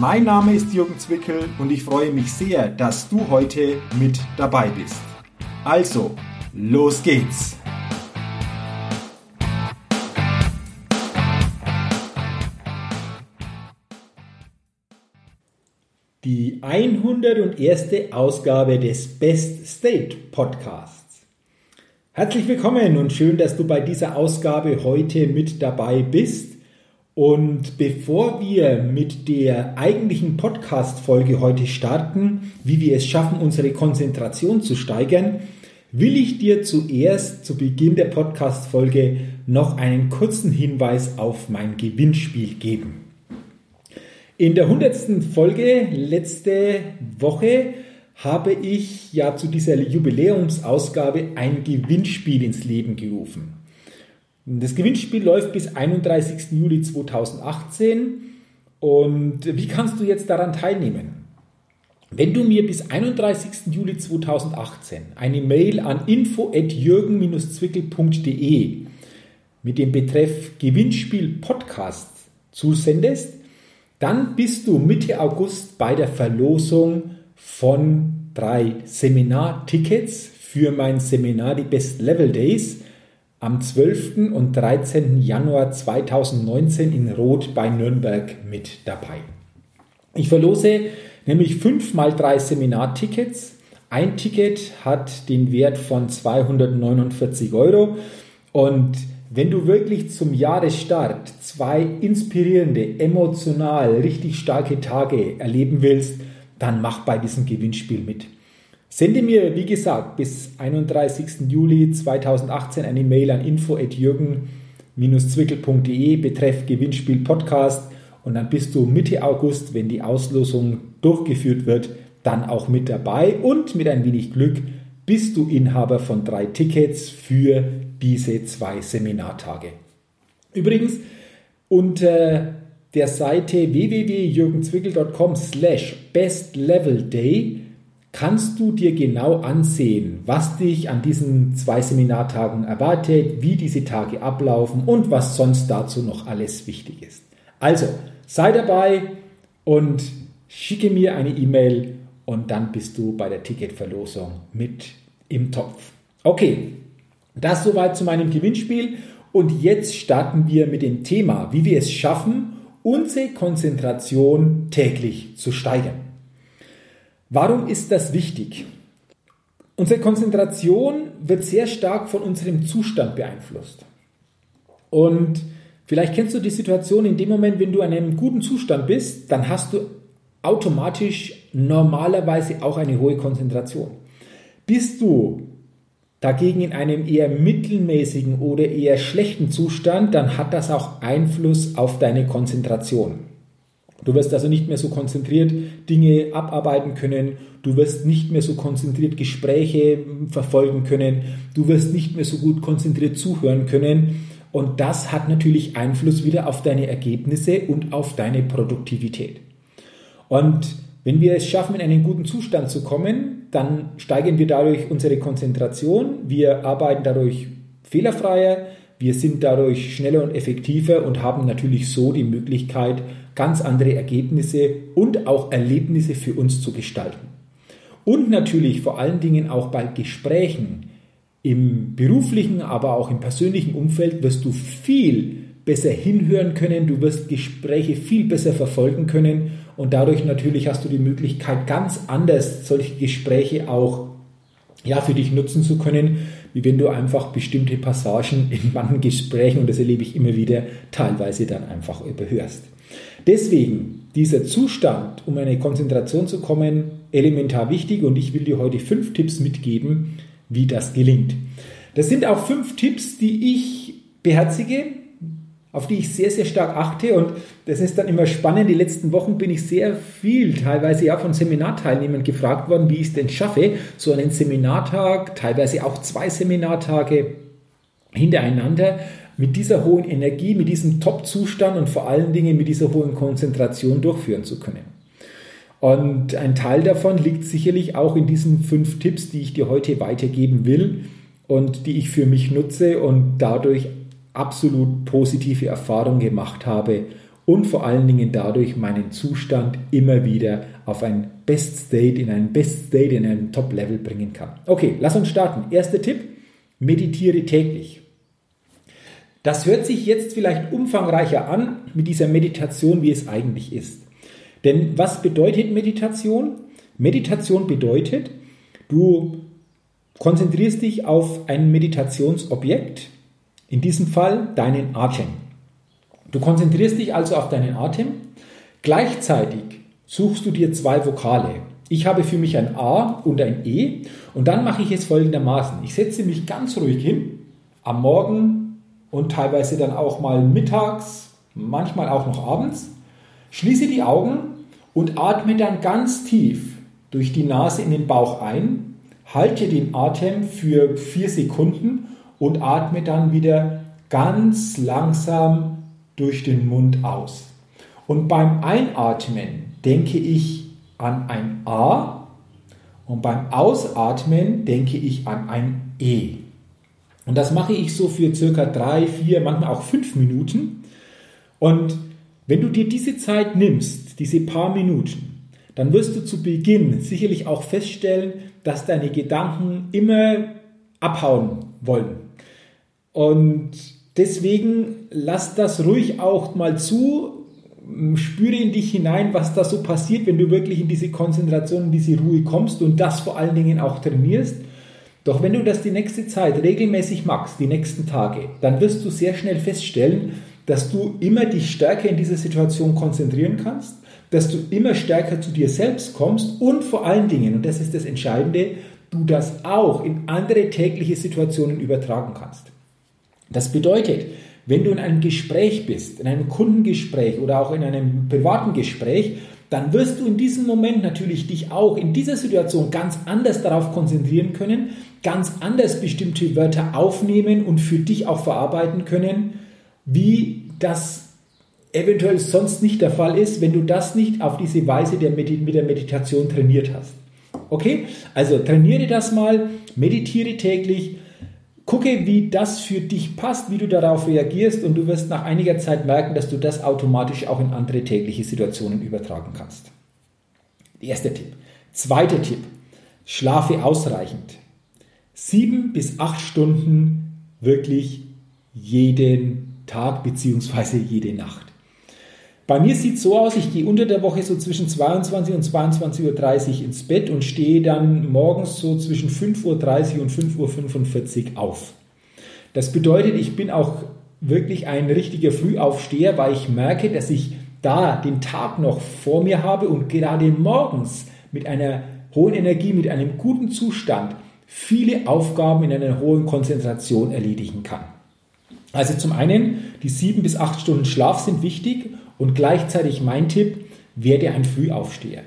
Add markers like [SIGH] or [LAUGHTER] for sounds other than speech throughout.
Mein Name ist Jürgen Zwickel und ich freue mich sehr, dass du heute mit dabei bist. Also, los geht's! Die 101. Ausgabe des Best State Podcasts. Herzlich willkommen und schön, dass du bei dieser Ausgabe heute mit dabei bist. Und bevor wir mit der eigentlichen Podcast-Folge heute starten, wie wir es schaffen, unsere Konzentration zu steigern, will ich dir zuerst zu Beginn der Podcast-Folge noch einen kurzen Hinweis auf mein Gewinnspiel geben. In der 100. Folge letzte Woche habe ich ja zu dieser Jubiläumsausgabe ein Gewinnspiel ins Leben gerufen. Das Gewinnspiel läuft bis 31. Juli 2018. Und wie kannst du jetzt daran teilnehmen? Wenn du mir bis 31. Juli 2018 eine Mail an info@jürgen-zwickel.de mit dem Betreff Gewinnspiel Podcast zusendest, dann bist du Mitte August bei der Verlosung von drei Seminartickets für mein Seminar die Best Level Days am 12. und 13. Januar 2019 in Rot bei Nürnberg mit dabei. Ich verlose nämlich fünf mal drei Seminartickets. Ein Ticket hat den Wert von 249 Euro und wenn du wirklich zum Jahresstart zwei inspirierende, emotional richtig starke Tage erleben willst, dann mach bei diesem Gewinnspiel mit. Sende mir, wie gesagt, bis 31. Juli 2018 eine Mail an info.jürgen-zwickel.de betreff Gewinnspiel Podcast und dann bist du Mitte August, wenn die Auslosung durchgeführt wird, dann auch mit dabei und mit ein wenig Glück bist du Inhaber von drei Tickets für diese zwei Seminartage. Übrigens, unter der Seite www.jürgenzwickel.com slash bestlevelday kannst du dir genau ansehen, was dich an diesen zwei Seminartagen erwartet, wie diese Tage ablaufen und was sonst dazu noch alles wichtig ist. Also, sei dabei und schicke mir eine E-Mail und dann bist du bei der Ticketverlosung mit im Topf. Okay, das soweit zu meinem Gewinnspiel und jetzt starten wir mit dem Thema, wie wir es schaffen, unsere Konzentration täglich zu steigern. Warum ist das wichtig? Unsere Konzentration wird sehr stark von unserem Zustand beeinflusst. Und vielleicht kennst du die Situation in dem Moment, wenn du in einem guten Zustand bist, dann hast du automatisch normalerweise auch eine hohe Konzentration. Bist du dagegen in einem eher mittelmäßigen oder eher schlechten Zustand, dann hat das auch Einfluss auf deine Konzentration. Du wirst also nicht mehr so konzentriert Dinge abarbeiten können. Du wirst nicht mehr so konzentriert Gespräche verfolgen können. Du wirst nicht mehr so gut konzentriert zuhören können. Und das hat natürlich Einfluss wieder auf deine Ergebnisse und auf deine Produktivität. Und wenn wir es schaffen, in einen guten Zustand zu kommen, dann steigern wir dadurch unsere Konzentration. Wir arbeiten dadurch fehlerfreier. Wir sind dadurch schneller und effektiver und haben natürlich so die Möglichkeit, ganz andere Ergebnisse und auch Erlebnisse für uns zu gestalten. Und natürlich vor allen Dingen auch bei Gesprächen im beruflichen, aber auch im persönlichen Umfeld wirst du viel besser hinhören können, du wirst Gespräche viel besser verfolgen können und dadurch natürlich hast du die Möglichkeit, ganz anders solche Gespräche auch ja, für dich nutzen zu können, wie wenn du einfach bestimmte Passagen in manchen Gesprächen, und das erlebe ich immer wieder, teilweise dann einfach überhörst. Deswegen dieser Zustand, um eine Konzentration zu kommen, elementar wichtig und ich will dir heute fünf Tipps mitgeben, wie das gelingt. Das sind auch fünf Tipps, die ich beherzige, auf die ich sehr, sehr stark achte. Und das ist dann immer spannend. Die letzten Wochen bin ich sehr viel, teilweise ja von Seminarteilnehmern gefragt worden, wie ich es denn schaffe, so einen Seminartag, teilweise auch zwei Seminartage hintereinander mit dieser hohen Energie, mit diesem Top-Zustand und vor allen Dingen mit dieser hohen Konzentration durchführen zu können. Und ein Teil davon liegt sicherlich auch in diesen fünf Tipps, die ich dir heute weitergeben will und die ich für mich nutze und dadurch absolut positive Erfahrungen gemacht habe und vor allen Dingen dadurch meinen Zustand immer wieder auf ein Best State, in einen Best State, in einen Top Level bringen kann. Okay, lass uns starten. Erster Tipp, meditiere täglich. Das hört sich jetzt vielleicht umfangreicher an mit dieser Meditation, wie es eigentlich ist. Denn was bedeutet Meditation? Meditation bedeutet, du konzentrierst dich auf ein Meditationsobjekt, in diesem Fall deinen Atem. Du konzentrierst dich also auf deinen Atem. Gleichzeitig suchst du dir zwei Vokale. Ich habe für mich ein A und ein E und dann mache ich es folgendermaßen. Ich setze mich ganz ruhig hin, am Morgen und teilweise dann auch mal mittags, manchmal auch noch abends, schließe die Augen und atme dann ganz tief durch die Nase in den Bauch ein, halte den Atem für vier Sekunden und atme dann wieder ganz langsam durch den Mund aus. Und beim Einatmen denke ich an ein A und beim Ausatmen denke ich an ein E. Und das mache ich so für circa drei, vier, manchmal auch fünf Minuten. Und wenn du dir diese Zeit nimmst, diese paar Minuten, dann wirst du zu Beginn sicherlich auch feststellen, dass deine Gedanken immer abhauen wollen. Und deswegen lass das ruhig auch mal zu, spüre in dich hinein, was da so passiert, wenn du wirklich in diese Konzentration, in diese Ruhe kommst und das vor allen Dingen auch trainierst. Doch wenn du das die nächste Zeit regelmäßig machst, die nächsten Tage, dann wirst du sehr schnell feststellen, dass du immer dich stärker in dieser Situation konzentrieren kannst, dass du immer stärker zu dir selbst kommst und vor allen Dingen, und das ist das Entscheidende, du das auch in andere tägliche Situationen übertragen kannst. Das bedeutet, wenn du in einem Gespräch bist, in einem Kundengespräch oder auch in einem privaten Gespräch, dann wirst du in diesem Moment natürlich dich auch in dieser Situation ganz anders darauf konzentrieren können, ganz anders bestimmte Wörter aufnehmen und für dich auch verarbeiten können, wie das eventuell sonst nicht der Fall ist, wenn du das nicht auf diese Weise der mit der Meditation trainiert hast. Okay? Also trainiere das mal, meditiere täglich, Gucke, wie das für dich passt, wie du darauf reagierst und du wirst nach einiger Zeit merken, dass du das automatisch auch in andere tägliche Situationen übertragen kannst. Erster Tipp. Zweiter Tipp. Schlafe ausreichend. Sieben bis acht Stunden wirklich jeden Tag bzw. jede Nacht. Bei mir sieht es so aus, ich gehe unter der Woche so zwischen 22 und 22.30 Uhr ins Bett und stehe dann morgens so zwischen 5.30 Uhr und 5.45 Uhr auf. Das bedeutet, ich bin auch wirklich ein richtiger Frühaufsteher, weil ich merke, dass ich da den Tag noch vor mir habe und gerade morgens mit einer hohen Energie, mit einem guten Zustand viele Aufgaben in einer hohen Konzentration erledigen kann. Also zum einen, die sieben bis acht Stunden Schlaf sind wichtig und gleichzeitig mein Tipp, werde ein Frühaufsteher.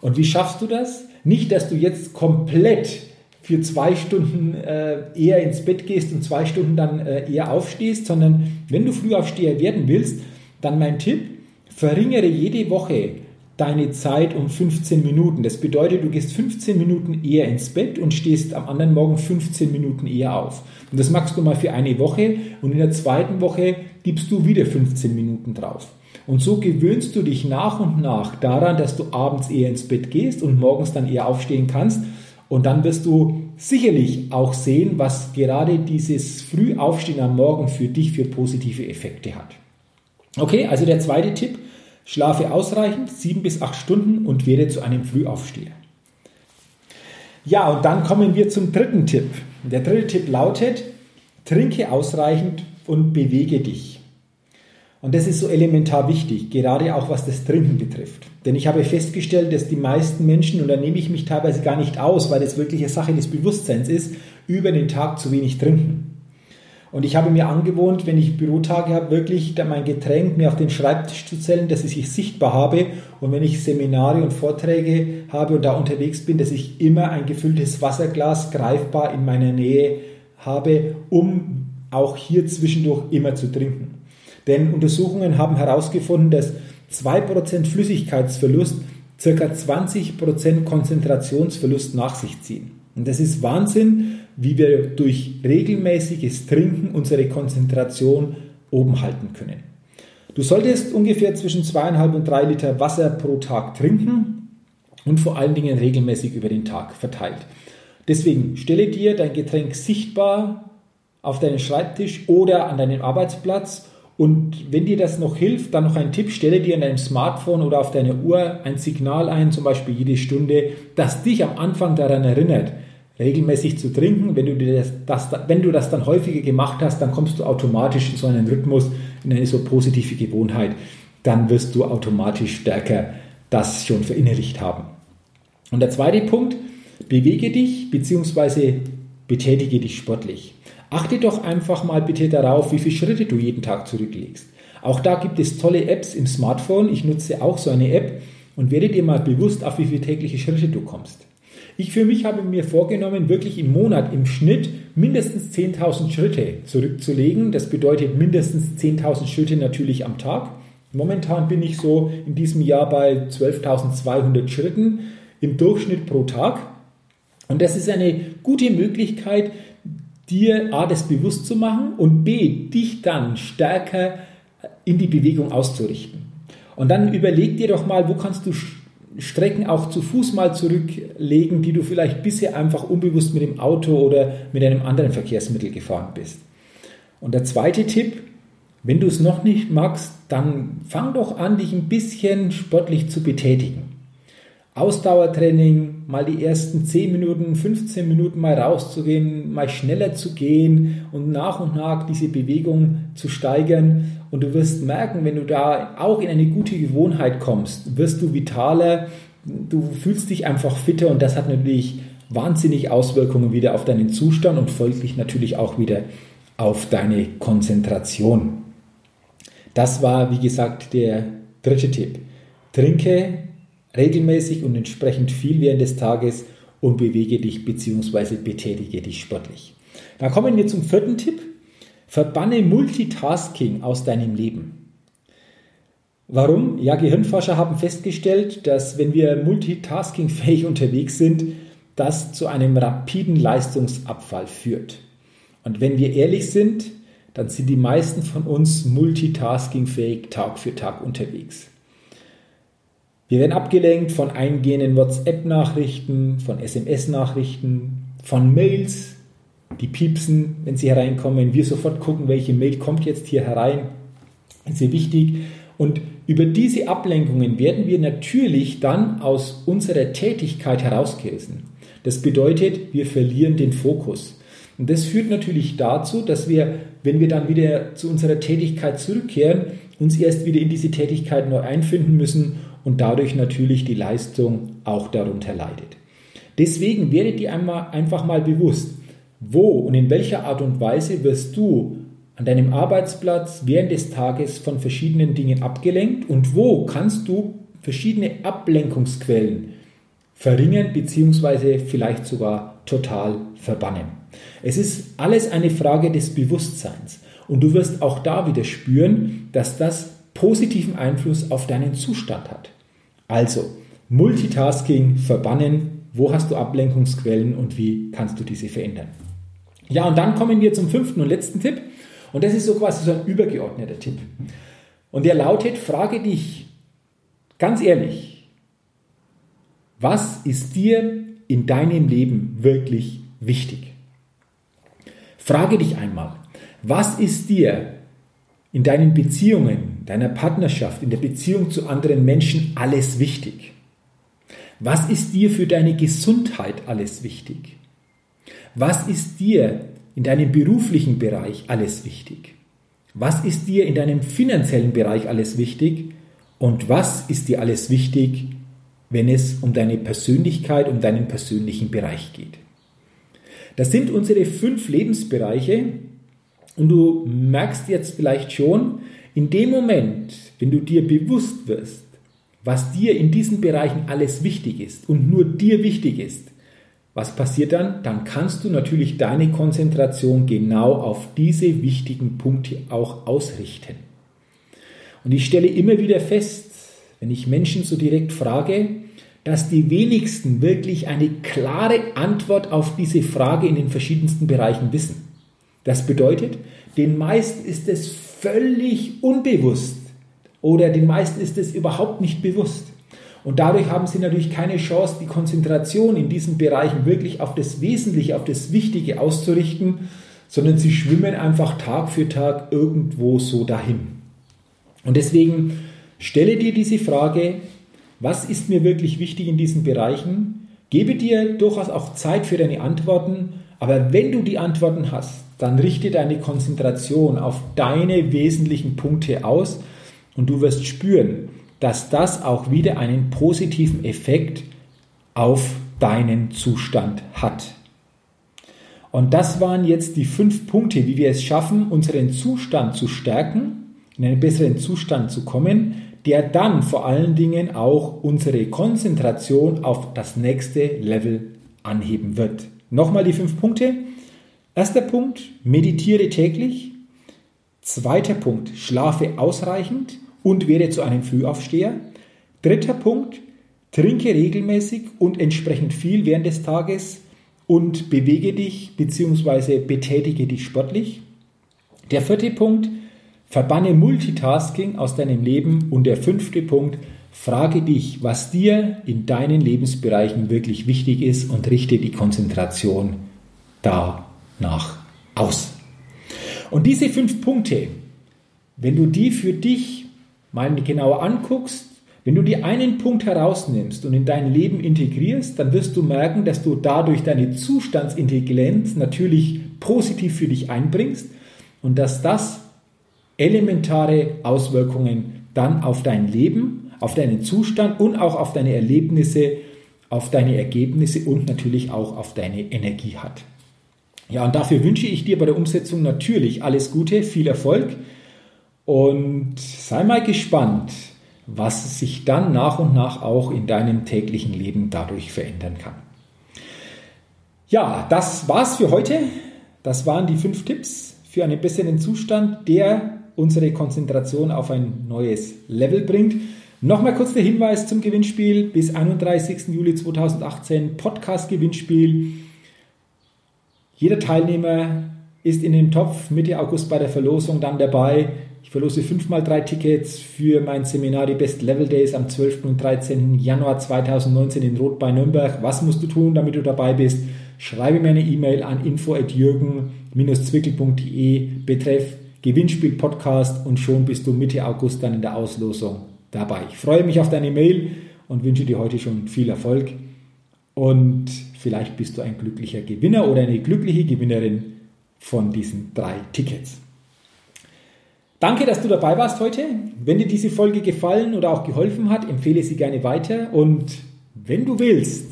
Und wie schaffst du das? Nicht, dass du jetzt komplett für zwei Stunden äh, eher ins Bett gehst und zwei Stunden dann äh, eher aufstehst, sondern wenn du Frühaufsteher werden willst, dann mein Tipp, verringere jede Woche deine Zeit um 15 Minuten. Das bedeutet, du gehst 15 Minuten eher ins Bett und stehst am anderen Morgen 15 Minuten eher auf. Und das machst du mal für eine Woche und in der zweiten Woche gibst du wieder 15 Minuten drauf. Und so gewöhnst du dich nach und nach daran, dass du abends eher ins Bett gehst und morgens dann eher aufstehen kannst. Und dann wirst du sicherlich auch sehen, was gerade dieses Frühaufstehen am Morgen für dich für positive Effekte hat. Okay, also der zweite Tipp, Schlafe ausreichend, sieben bis acht Stunden und werde zu einem Frühaufsteher. Ja, und dann kommen wir zum dritten Tipp. Der dritte Tipp lautet, trinke ausreichend und bewege dich. Und das ist so elementar wichtig, gerade auch was das Trinken betrifft. Denn ich habe festgestellt, dass die meisten Menschen, und da nehme ich mich teilweise gar nicht aus, weil das wirklich eine Sache des Bewusstseins ist, über den Tag zu wenig trinken. Und ich habe mir angewohnt, wenn ich Bürotage habe, wirklich mein Getränk mir auf den Schreibtisch zu zählen, dass ich es sichtbar habe. Und wenn ich Seminare und Vorträge habe und da unterwegs bin, dass ich immer ein gefülltes Wasserglas greifbar in meiner Nähe habe, um auch hier zwischendurch immer zu trinken. Denn Untersuchungen haben herausgefunden, dass 2% Flüssigkeitsverlust ca. 20% Konzentrationsverlust nach sich ziehen. Und das ist Wahnsinn, wie wir durch regelmäßiges Trinken unsere Konzentration oben halten können. Du solltest ungefähr zwischen zweieinhalb und drei Liter Wasser pro Tag trinken und vor allen Dingen regelmäßig über den Tag verteilt. Deswegen stelle dir dein Getränk sichtbar auf deinen Schreibtisch oder an deinem Arbeitsplatz und wenn dir das noch hilft, dann noch ein Tipp, stelle dir in deinem Smartphone oder auf deiner Uhr ein Signal ein, zum Beispiel jede Stunde, das dich am Anfang daran erinnert, regelmäßig zu trinken. Wenn du, das, das, wenn du das dann häufiger gemacht hast, dann kommst du automatisch in so einen Rhythmus, in eine so positive Gewohnheit. Dann wirst du automatisch stärker das schon verinnerlicht haben. Und der zweite Punkt, bewege dich bzw. betätige dich sportlich. Achte doch einfach mal bitte darauf, wie viele Schritte du jeden Tag zurücklegst. Auch da gibt es tolle Apps im Smartphone. Ich nutze auch so eine App und werde dir mal bewusst, auf wie viele tägliche Schritte du kommst. Ich für mich habe mir vorgenommen, wirklich im Monat im Schnitt mindestens 10.000 Schritte zurückzulegen. Das bedeutet mindestens 10.000 Schritte natürlich am Tag. Momentan bin ich so in diesem Jahr bei 12.200 Schritten im Durchschnitt pro Tag. Und das ist eine gute Möglichkeit, dir A, das bewusst zu machen und B, dich dann stärker in die Bewegung auszurichten. Und dann überleg dir doch mal, wo kannst du Strecken auch zu Fuß mal zurücklegen, die du vielleicht bisher einfach unbewusst mit dem Auto oder mit einem anderen Verkehrsmittel gefahren bist. Und der zweite Tipp, wenn du es noch nicht magst, dann fang doch an, dich ein bisschen sportlich zu betätigen. Ausdauertraining, mal die ersten 10 Minuten, 15 Minuten mal rauszugehen, mal schneller zu gehen und nach und nach diese Bewegung zu steigern. Und du wirst merken, wenn du da auch in eine gute Gewohnheit kommst, wirst du vitaler, du fühlst dich einfach fitter und das hat natürlich wahnsinnig Auswirkungen wieder auf deinen Zustand und folglich natürlich auch wieder auf deine Konzentration. Das war, wie gesagt, der dritte Tipp. Trinke regelmäßig und entsprechend viel während des Tages und bewege dich bzw. betätige dich sportlich. Dann kommen wir zum vierten Tipp. Verbanne Multitasking aus deinem Leben. Warum? Ja, Gehirnforscher haben festgestellt, dass wenn wir multitaskingfähig [LAUGHS] unterwegs sind, das zu einem rapiden Leistungsabfall führt. Und wenn wir ehrlich sind, dann sind die meisten von uns multitaskingfähig Tag für Tag unterwegs. Wir werden abgelenkt von eingehenden WhatsApp-Nachrichten, von SMS-Nachrichten, von Mails, die piepsen, wenn sie hereinkommen. Wir sofort gucken, welche Mail kommt jetzt hier herein. Das ist sehr wichtig. Und über diese Ablenkungen werden wir natürlich dann aus unserer Tätigkeit herausgerissen. Das bedeutet, wir verlieren den Fokus. Und das führt natürlich dazu, dass wir, wenn wir dann wieder zu unserer Tätigkeit zurückkehren, uns erst wieder in diese Tätigkeit neu einfinden müssen und dadurch natürlich die Leistung auch darunter leidet. Deswegen werde dir einmal, einfach mal bewusst, wo und in welcher Art und Weise wirst du an deinem Arbeitsplatz während des Tages von verschiedenen Dingen abgelenkt und wo kannst du verschiedene Ablenkungsquellen verringern bzw. vielleicht sogar total verbannen. Es ist alles eine Frage des Bewusstseins und du wirst auch da wieder spüren, dass das positiven Einfluss auf deinen Zustand hat. Also, Multitasking verbannen, wo hast du Ablenkungsquellen und wie kannst du diese verändern? Ja, und dann kommen wir zum fünften und letzten Tipp. Und das ist so quasi so ein übergeordneter Tipp. Und der lautet, frage dich ganz ehrlich, was ist dir in deinem Leben wirklich wichtig? Frage dich einmal, was ist dir in deinen Beziehungen, deiner Partnerschaft, in der Beziehung zu anderen Menschen alles wichtig? Was ist dir für deine Gesundheit alles wichtig? Was ist dir in deinem beruflichen Bereich alles wichtig? Was ist dir in deinem finanziellen Bereich alles wichtig? Und was ist dir alles wichtig, wenn es um deine Persönlichkeit, um deinen persönlichen Bereich geht? Das sind unsere fünf Lebensbereiche, Und du merkst jetzt vielleicht schon, in dem Moment, wenn du dir bewusst wirst, was dir in diesen Bereichen alles wichtig ist und nur dir wichtig ist, was passiert dann? Dann kannst du natürlich deine Konzentration genau auf diese wichtigen Punkte auch ausrichten. Und ich stelle immer wieder fest, wenn ich Menschen so direkt frage, dass die wenigsten wirklich eine klare Antwort auf diese Frage in den verschiedensten Bereichen wissen. Das bedeutet, den meisten ist es völlig unbewusst oder den meisten ist es überhaupt nicht bewusst. Und dadurch haben sie natürlich keine Chance, die Konzentration in diesen Bereichen wirklich auf das Wesentliche, auf das Wichtige auszurichten, sondern sie schwimmen einfach Tag für Tag irgendwo so dahin. Und deswegen stelle dir diese Frage, was ist mir wirklich wichtig in diesen Bereichen? Gebe dir durchaus auch Zeit für deine Antworten, aber wenn du die Antworten hast, dann richte deine Konzentration auf deine wesentlichen Punkte aus und du wirst spüren, dass das auch wieder einen positiven Effekt auf deinen Zustand hat. Und das waren jetzt die fünf Punkte, wie wir es schaffen, unseren Zustand zu stärken, in einen besseren Zustand zu kommen, der dann vor allen Dingen auch unsere Konzentration auf das nächste Level anheben wird. Nochmal die fünf Punkte. Erster Punkt, meditiere täglich. Zweiter Punkt, schlafe ausreichend und werde zu einem Frühaufsteher. Dritter Punkt, trinke regelmäßig und entsprechend viel während des Tages und bewege dich bzw. betätige dich sportlich. Der vierte Punkt, verbanne Multitasking aus deinem Leben. Und der fünfte Punkt, frage dich, was dir in deinen Lebensbereichen wirklich wichtig ist und richte die Konzentration danach aus. Und diese fünf Punkte, wenn du die für dich mal genauer anguckst, wenn du dir einen Punkt herausnimmst und in dein Leben integrierst, dann wirst du merken, dass du dadurch deine Zustandsintelligenz natürlich positiv für dich einbringst und dass das elementare Auswirkungen dann auf dein Leben, auf deinen Zustand und auch auf deine Erlebnisse, auf deine Ergebnisse und natürlich auch auf deine Energie hat. Ja, und dafür wünsche ich dir bei der Umsetzung natürlich alles Gute, viel Erfolg. Und sei mal gespannt, was sich dann nach und nach auch in deinem täglichen Leben dadurch verändern kann. Ja, das war's für heute. Das waren die fünf Tipps für einen besseren Zustand, der unsere Konzentration auf ein neues Level bringt. Nochmal kurz der Hinweis zum Gewinnspiel bis 31. Juli 2018 Podcast-Gewinnspiel. Jeder Teilnehmer ist in dem Topf Mitte August bei der Verlosung dann dabei. Verlose fünfmal drei Tickets für mein Seminar Die Best Level Days am 12. und 13. Januar 2019 in Rot bei Nürnberg. Was musst du tun, damit du dabei bist? Schreibe mir eine E-Mail an info.jürgen-zwickel.de betreff Gewinnspiel Podcast und schon bist du Mitte August dann in der Auslosung dabei. Ich freue mich auf deine Mail und wünsche dir heute schon viel Erfolg. Und vielleicht bist du ein glücklicher Gewinner oder eine glückliche Gewinnerin von diesen drei Tickets. Danke, dass du dabei warst heute. Wenn dir diese Folge gefallen oder auch geholfen hat, empfehle sie gerne weiter. Und wenn du willst,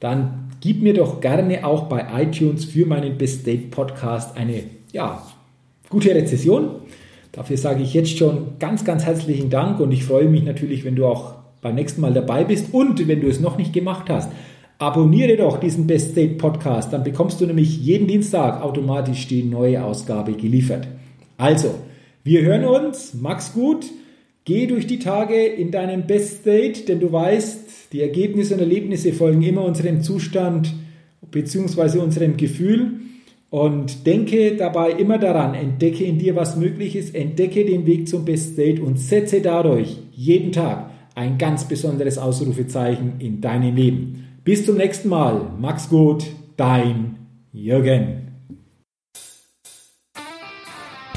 dann gib mir doch gerne auch bei iTunes für meinen Best Date Podcast eine ja, gute Rezession. Dafür sage ich jetzt schon ganz, ganz herzlichen Dank und ich freue mich natürlich, wenn du auch beim nächsten Mal dabei bist. Und wenn du es noch nicht gemacht hast, abonniere doch diesen Best Date Podcast. Dann bekommst du nämlich jeden Dienstag automatisch die neue Ausgabe geliefert. Also, wir hören uns, mach's gut, geh durch die Tage in deinem Best State, denn du weißt, die Ergebnisse und Erlebnisse folgen immer unserem Zustand bzw. unserem Gefühl. Und denke dabei immer daran, entdecke in dir, was möglich ist, entdecke den Weg zum Best State und setze dadurch jeden Tag ein ganz besonderes Ausrufezeichen in deinem Leben. Bis zum nächsten Mal. Mach's gut, dein Jürgen.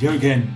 Jürgen.